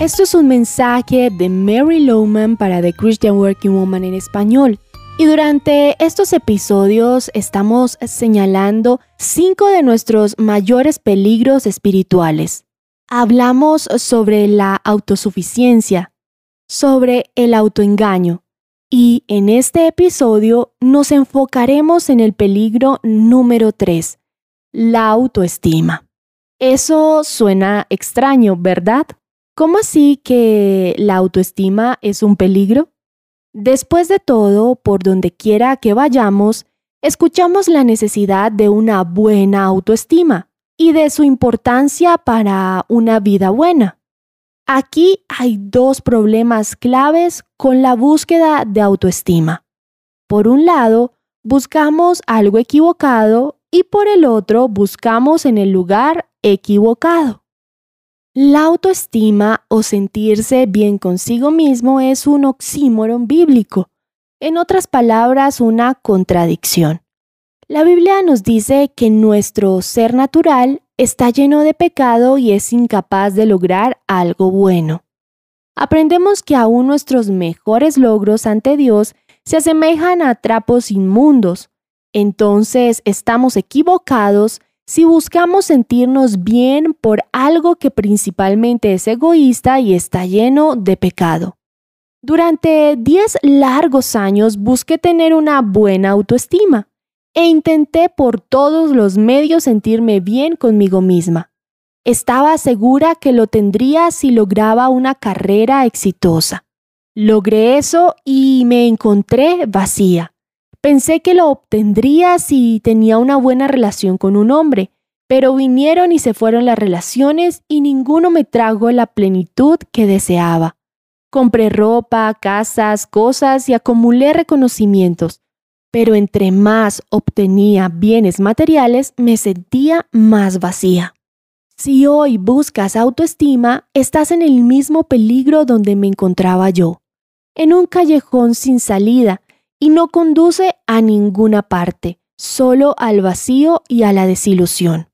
Esto es un mensaje de Mary Lowman para The Christian Working Woman en español. Y durante estos episodios estamos señalando cinco de nuestros mayores peligros espirituales. Hablamos sobre la autosuficiencia, sobre el autoengaño, y en este episodio nos enfocaremos en el peligro número 3, la autoestima. Eso suena extraño, ¿verdad? ¿Cómo así que la autoestima es un peligro? Después de todo, por donde quiera que vayamos, escuchamos la necesidad de una buena autoestima y de su importancia para una vida buena. Aquí hay dos problemas claves con la búsqueda de autoestima. Por un lado, buscamos algo equivocado y por el otro buscamos en el lugar equivocado. La autoestima o sentirse bien consigo mismo es un oxímoron bíblico, en otras palabras, una contradicción. La Biblia nos dice que nuestro ser natural está lleno de pecado y es incapaz de lograr algo bueno. Aprendemos que aún nuestros mejores logros ante Dios se asemejan a trapos inmundos. Entonces estamos equivocados si buscamos sentirnos bien por algo que principalmente es egoísta y está lleno de pecado. Durante 10 largos años busqué tener una buena autoestima e intenté por todos los medios sentirme bien conmigo misma. Estaba segura que lo tendría si lograba una carrera exitosa. Logré eso y me encontré vacía. Pensé que lo obtendría si tenía una buena relación con un hombre, pero vinieron y se fueron las relaciones y ninguno me trajo la plenitud que deseaba. Compré ropa, casas, cosas y acumulé reconocimientos, pero entre más obtenía bienes materiales me sentía más vacía. Si hoy buscas autoestima, estás en el mismo peligro donde me encontraba yo, en un callejón sin salida y no conduce a ninguna parte, solo al vacío y a la desilusión.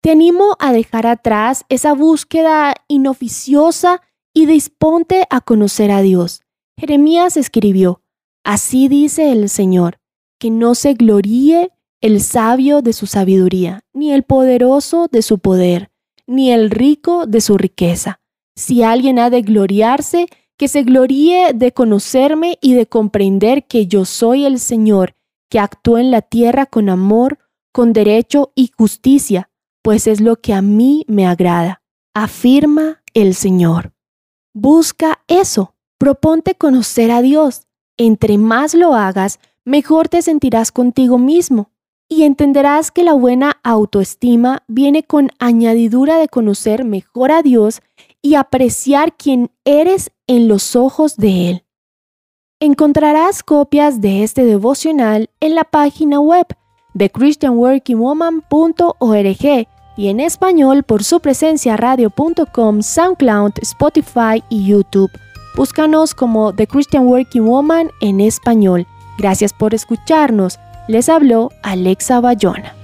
Te animo a dejar atrás esa búsqueda inoficiosa y disponte a conocer a Dios. Jeremías escribió, Así dice el Señor, que no se gloríe el sabio de su sabiduría, ni el poderoso de su poder, ni el rico de su riqueza. Si alguien ha de gloriarse, que se gloríe de conocerme y de comprender que yo soy el Señor, que actúa en la tierra con amor, con derecho y justicia, pues es lo que a mí me agrada, afirma el Señor. Busca eso, proponte conocer a Dios. Entre más lo hagas, mejor te sentirás contigo mismo y entenderás que la buena autoestima viene con añadidura de conocer mejor a Dios y apreciar quién eres en los ojos de Él. Encontrarás copias de este devocional en la página web de christianworkingwoman.org y en español por su presencia radio.com, SoundCloud, Spotify y YouTube. Búscanos como The Christian Working Woman en español. Gracias por escucharnos. Les habló Alexa Bayona.